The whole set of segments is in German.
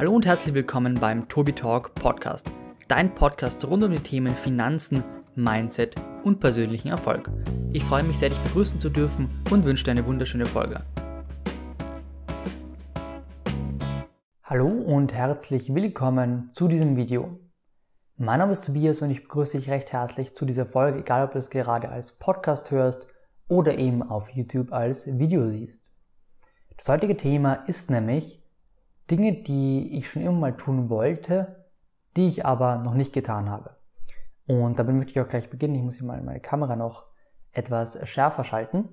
Hallo und herzlich willkommen beim Tobi Talk Podcast, dein Podcast rund um die Themen Finanzen, Mindset und persönlichen Erfolg. Ich freue mich sehr, dich begrüßen zu dürfen und wünsche dir eine wunderschöne Folge. Hallo und herzlich willkommen zu diesem Video. Mein Name ist Tobias und ich begrüße dich recht herzlich zu dieser Folge, egal ob du es gerade als Podcast hörst oder eben auf YouTube als Video siehst. Das heutige Thema ist nämlich Dinge, die ich schon immer mal tun wollte, die ich aber noch nicht getan habe. Und damit möchte ich auch gleich beginnen. Ich muss hier mal meine Kamera noch etwas schärfer schalten.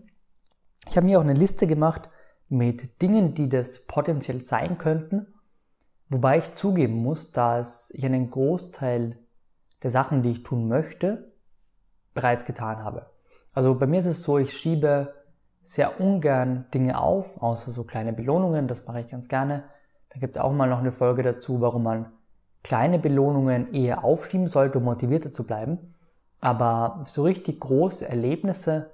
Ich habe mir auch eine Liste gemacht mit Dingen, die das potenziell sein könnten, wobei ich zugeben muss, dass ich einen Großteil der Sachen, die ich tun möchte, bereits getan habe. Also bei mir ist es so, ich schiebe sehr ungern Dinge auf, außer so kleine Belohnungen, das mache ich ganz gerne. Da gibt es auch mal noch eine Folge dazu, warum man kleine Belohnungen eher aufschieben sollte, um motivierter zu bleiben. Aber so richtig große Erlebnisse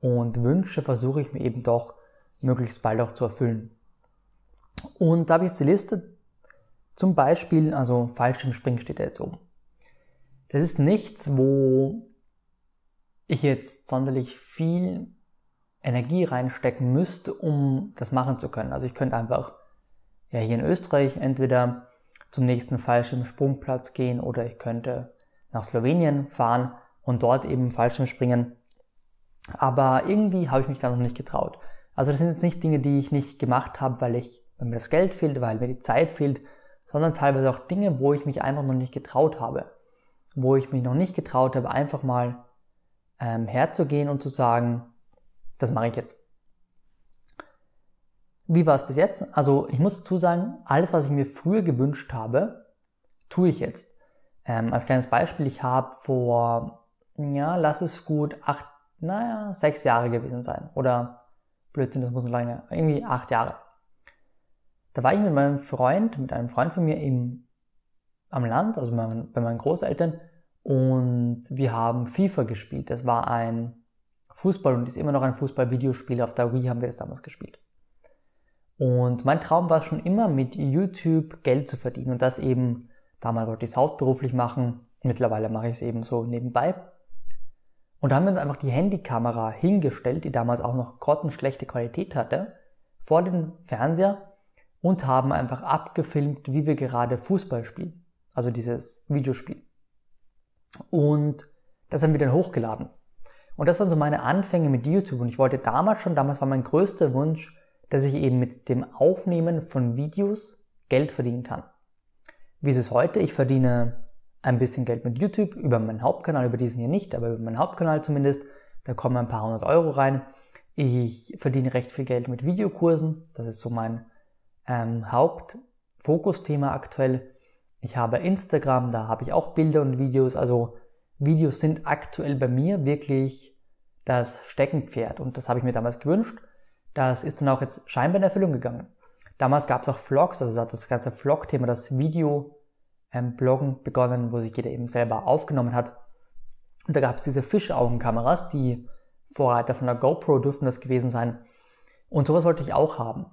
und Wünsche versuche ich mir eben doch möglichst bald auch zu erfüllen. Und da habe ich jetzt die Liste. Zum Beispiel, also Fallschirmspringen steht da jetzt oben. Das ist nichts, wo ich jetzt sonderlich viel Energie reinstecken müsste, um das machen zu können. Also ich könnte einfach ja, hier in Österreich entweder zum nächsten Fallschirmsprungplatz gehen oder ich könnte nach Slowenien fahren und dort eben Fallschirm springen. Aber irgendwie habe ich mich da noch nicht getraut. Also das sind jetzt nicht Dinge, die ich nicht gemacht habe, weil ich, weil mir das Geld fehlt, weil mir die Zeit fehlt, sondern teilweise auch Dinge, wo ich mich einfach noch nicht getraut habe. Wo ich mich noch nicht getraut habe, einfach mal ähm, herzugehen und zu sagen, das mache ich jetzt. Wie war es bis jetzt? Also ich muss dazu sagen, alles, was ich mir früher gewünscht habe, tue ich jetzt. Ähm, als kleines Beispiel, ich habe vor, ja, lass es gut acht, naja, sechs Jahre gewesen sein. Oder Blödsinn, das muss noch lange, irgendwie acht Jahre. Da war ich mit meinem Freund, mit einem Freund von mir im, am Land, also meinen, bei meinen Großeltern, und wir haben FIFA gespielt. Das war ein Fußball und ist immer noch ein Fußball-Videospiel. Auf der Wii haben wir das damals gespielt. Und mein Traum war schon immer, mit YouTube Geld zu verdienen und das eben, damals wollte ich es hauptberuflich machen, mittlerweile mache ich es eben so nebenbei. Und da haben wir uns einfach die Handykamera hingestellt, die damals auch noch grottenschlechte Qualität hatte, vor den Fernseher und haben einfach abgefilmt, wie wir gerade Fußball spielen. Also dieses Videospiel. Und das haben wir dann hochgeladen. Und das waren so meine Anfänge mit YouTube. Und ich wollte damals schon, damals war mein größter Wunsch, dass ich eben mit dem Aufnehmen von Videos Geld verdienen kann. Wie ist es heute? Ich verdiene ein bisschen Geld mit YouTube über meinen Hauptkanal, über diesen hier nicht, aber über meinen Hauptkanal zumindest. Da kommen ein paar hundert Euro rein. Ich verdiene recht viel Geld mit Videokursen. Das ist so mein ähm, Hauptfokusthema aktuell. Ich habe Instagram, da habe ich auch Bilder und Videos. Also Videos sind aktuell bei mir wirklich das Steckenpferd und das habe ich mir damals gewünscht. Das ist dann auch jetzt scheinbar in Erfüllung gegangen. Damals gab es auch Vlogs, also hat das ganze Vlog-Thema, das Video-Bloggen ähm, begonnen, wo sich jeder eben selber aufgenommen hat. Und da gab es diese Fischaugenkameras, die Vorreiter von der GoPro dürften das gewesen sein. Und sowas wollte ich auch haben.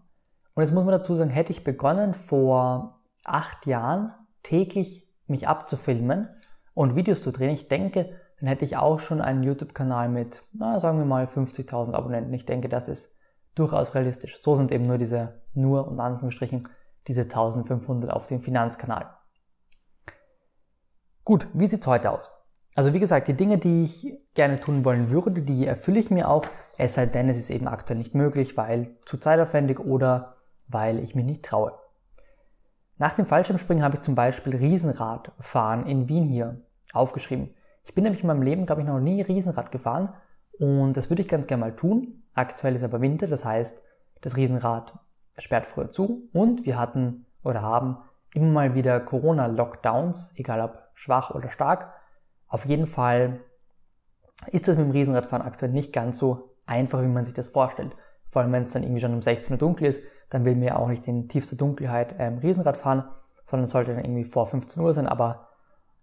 Und jetzt muss man dazu sagen, hätte ich begonnen vor acht Jahren täglich mich abzufilmen und Videos zu drehen, ich denke, dann hätte ich auch schon einen YouTube-Kanal mit, na, sagen wir mal 50.000 Abonnenten. Ich denke, das ist durchaus realistisch. So sind eben nur diese, nur und Anführungsstrichen, diese 1500 auf dem Finanzkanal. Gut, wie sieht's heute aus? Also wie gesagt, die Dinge, die ich gerne tun wollen würde, die erfülle ich mir auch, es sei denn, es ist eben aktuell nicht möglich, weil zu zeitaufwendig oder weil ich mich nicht traue. Nach dem Fallschirmspringen habe ich zum Beispiel Riesenradfahren in Wien hier aufgeschrieben. Ich bin nämlich in meinem Leben, glaube ich, noch nie Riesenrad gefahren und das würde ich ganz gerne mal tun. Aktuell ist aber Winter, das heißt, das Riesenrad sperrt früher zu und wir hatten oder haben immer mal wieder Corona-Lockdowns, egal ob schwach oder stark. Auf jeden Fall ist das mit dem Riesenradfahren aktuell nicht ganz so einfach, wie man sich das vorstellt. Vor allem, wenn es dann irgendwie schon um 16 Uhr dunkel ist, dann will man ja auch nicht in tiefster Dunkelheit ähm, Riesenrad fahren, sondern sollte dann irgendwie vor 15 Uhr sein, aber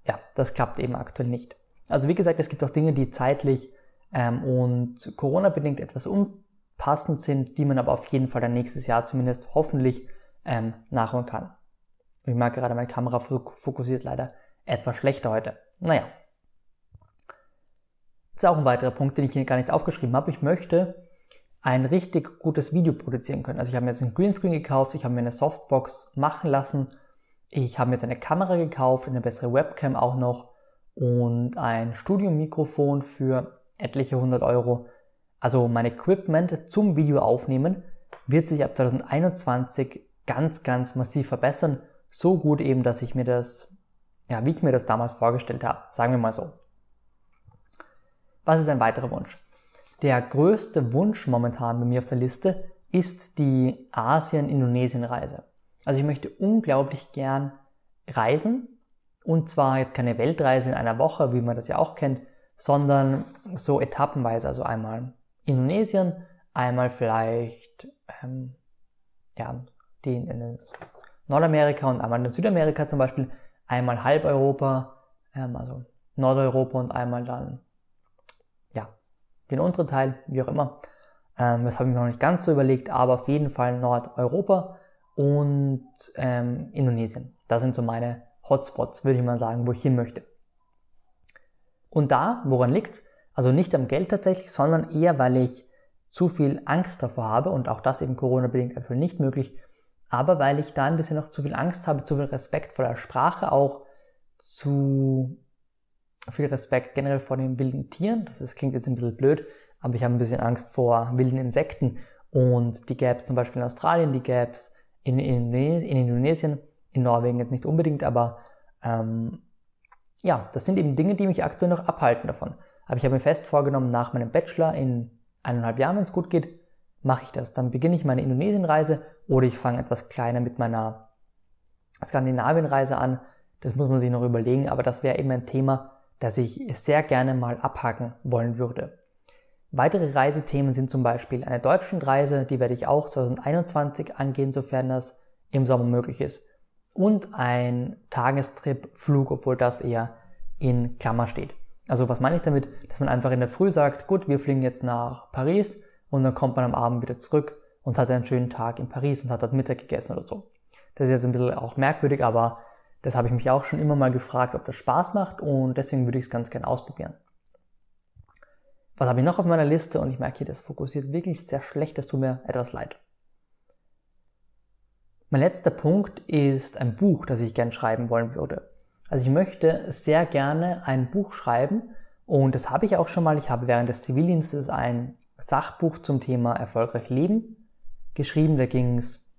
ja, das klappt eben aktuell nicht. Also wie gesagt, es gibt auch Dinge, die zeitlich ähm, und Corona-bedingt etwas unpassend sind, die man aber auf jeden Fall dann nächstes Jahr zumindest hoffentlich ähm, nachholen kann. Ich merke gerade, meine Kamera fokussiert leider etwas schlechter heute. Naja. Das ist auch ein weiterer Punkt, den ich hier gar nicht aufgeschrieben habe. Ich möchte ein richtig gutes Video produzieren können. Also ich habe mir jetzt einen Greenscreen gekauft, ich habe mir eine Softbox machen lassen, ich habe mir jetzt eine Kamera gekauft, eine bessere Webcam auch noch und ein Studiomikrofon für etliche hundert Euro. Also mein Equipment zum Video aufnehmen wird sich ab 2021 ganz, ganz massiv verbessern. So gut eben, dass ich mir das, ja, wie ich mir das damals vorgestellt habe, sagen wir mal so. Was ist ein weiterer Wunsch? Der größte Wunsch momentan bei mir auf der Liste ist die Asien-Indonesien-Reise. Also ich möchte unglaublich gern reisen und zwar jetzt keine Weltreise in einer Woche, wie man das ja auch kennt, sondern so etappenweise. Also einmal Indonesien, einmal vielleicht ähm, ja, die in Nordamerika und einmal in Südamerika zum Beispiel, einmal halb Europa, ähm, also Nordeuropa und einmal dann ja, den unteren Teil, wie auch immer. Ähm, das habe ich mir noch nicht ganz so überlegt, aber auf jeden Fall Nordeuropa und ähm, Indonesien. Das sind so meine Hotspots, würde ich mal sagen, wo ich hin möchte. Und da, woran liegt Also nicht am Geld tatsächlich, sondern eher, weil ich zu viel Angst davor habe und auch das eben Corona-bedingt aktuell nicht möglich, aber weil ich da ein bisschen noch zu viel Angst habe, zu viel Respekt vor der Sprache, auch zu viel Respekt generell vor den wilden Tieren. Das ist, klingt jetzt ein bisschen blöd, aber ich habe ein bisschen Angst vor wilden Insekten und die gäbe es zum Beispiel in Australien, die gäbe es in, in, in, Indonesien, in Norwegen jetzt nicht unbedingt, aber ähm, ja, das sind eben Dinge, die mich aktuell noch abhalten davon. Aber ich habe mir fest vorgenommen, nach meinem Bachelor in eineinhalb Jahren, wenn es gut geht, mache ich das. Dann beginne ich meine Indonesienreise oder ich fange etwas kleiner mit meiner Skandinavienreise an. Das muss man sich noch überlegen, aber das wäre eben ein Thema, das ich sehr gerne mal abhaken wollen würde. Weitere Reisethemen sind zum Beispiel eine Deutschlandreise, die werde ich auch 2021 angehen, sofern das im Sommer möglich ist. Und ein Tagestrip-Flug, obwohl das eher in Klammer steht. Also was meine ich damit? Dass man einfach in der Früh sagt, gut, wir fliegen jetzt nach Paris und dann kommt man am Abend wieder zurück und hat einen schönen Tag in Paris und hat dort Mittag gegessen oder so. Das ist jetzt ein bisschen auch merkwürdig, aber das habe ich mich auch schon immer mal gefragt, ob das Spaß macht und deswegen würde ich es ganz gerne ausprobieren. Was habe ich noch auf meiner Liste? Und ich merke hier, das fokussiert wirklich sehr schlecht, das tut mir etwas leid. Mein letzter Punkt ist ein Buch, das ich gerne schreiben wollen würde. Also ich möchte sehr gerne ein Buch schreiben und das habe ich auch schon mal. Ich habe während des Zivildienstes ein Sachbuch zum Thema erfolgreich leben geschrieben. Da ging es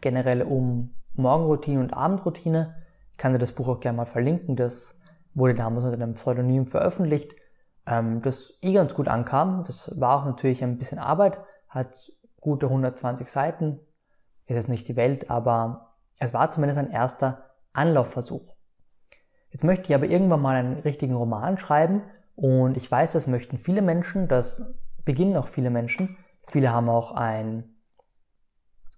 generell um Morgenroutine und Abendroutine. Ich kann dir das Buch auch gerne mal verlinken. Das wurde damals unter einem Pseudonym veröffentlicht, ähm, das eh ganz gut ankam. Das war auch natürlich ein bisschen Arbeit, hat gute 120 Seiten, ist jetzt nicht die Welt, aber es war zumindest ein erster Anlaufversuch. Jetzt möchte ich aber irgendwann mal einen richtigen Roman schreiben und ich weiß, das möchten viele Menschen, das beginnen auch viele Menschen. Viele haben auch ein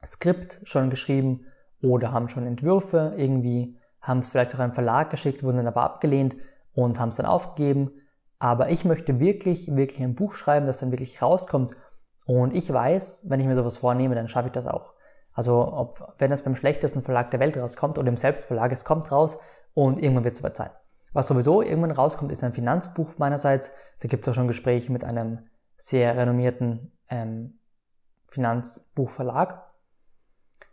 Skript schon geschrieben oder haben schon Entwürfe irgendwie, haben es vielleicht auch einem Verlag geschickt, wurden dann aber abgelehnt und haben es dann aufgegeben. Aber ich möchte wirklich, wirklich ein Buch schreiben, das dann wirklich rauskommt. Und ich weiß, wenn ich mir sowas vornehme, dann schaffe ich das auch. Also ob, wenn es beim schlechtesten Verlag der Welt rauskommt oder im Selbstverlag, es kommt raus und irgendwann wird es soweit sein. Was sowieso irgendwann rauskommt, ist ein Finanzbuch meinerseits. Da gibt es auch schon Gespräche mit einem sehr renommierten ähm, Finanzbuchverlag.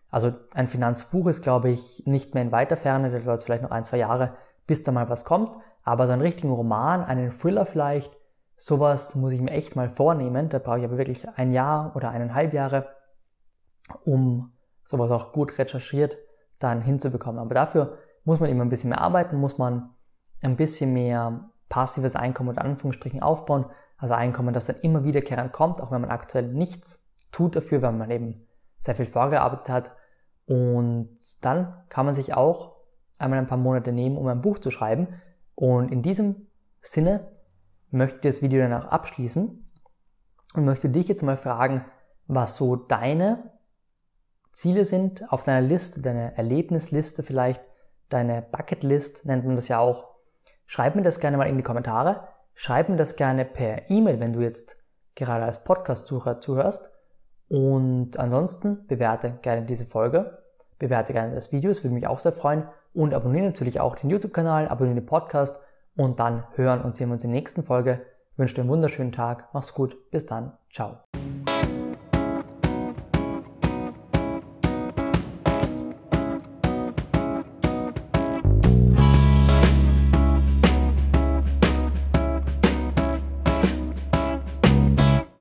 Also ein Finanzbuch ist, glaube ich, nicht mehr in weiter Ferne, da dauert es vielleicht noch ein, zwei Jahre, bis da mal was kommt. Aber so einen richtigen Roman, einen Thriller vielleicht, sowas muss ich mir echt mal vornehmen. Da brauche ich aber wirklich ein Jahr oder eineinhalb Jahre, um sowas auch gut recherchiert dann hinzubekommen. Aber dafür muss man eben ein bisschen mehr arbeiten, muss man ein bisschen mehr passives Einkommen und Anführungsstrichen aufbauen. Also Einkommen, das dann immer wiederkehrend kommt, auch wenn man aktuell nichts tut dafür, weil man eben sehr viel vorgearbeitet hat. Und dann kann man sich auch einmal ein paar Monate nehmen, um ein Buch zu schreiben. Und in diesem Sinne möchte ich das Video dann auch abschließen und möchte dich jetzt mal fragen, was so deine Ziele sind auf deiner Liste, deine Erlebnisliste vielleicht, deine Bucketlist nennt man das ja auch. Schreib mir das gerne mal in die Kommentare. Schreib mir das gerne per E-Mail, wenn du jetzt gerade als Podcast-Sucher zuhörst. Und ansonsten bewerte gerne diese Folge. bewerte gerne das Video, es würde mich auch sehr freuen. Und abonniere natürlich auch den YouTube-Kanal, abonniere den Podcast und dann hören und sehen wir uns in der nächsten Folge. Ich wünsche dir einen wunderschönen Tag, mach's gut, bis dann, ciao.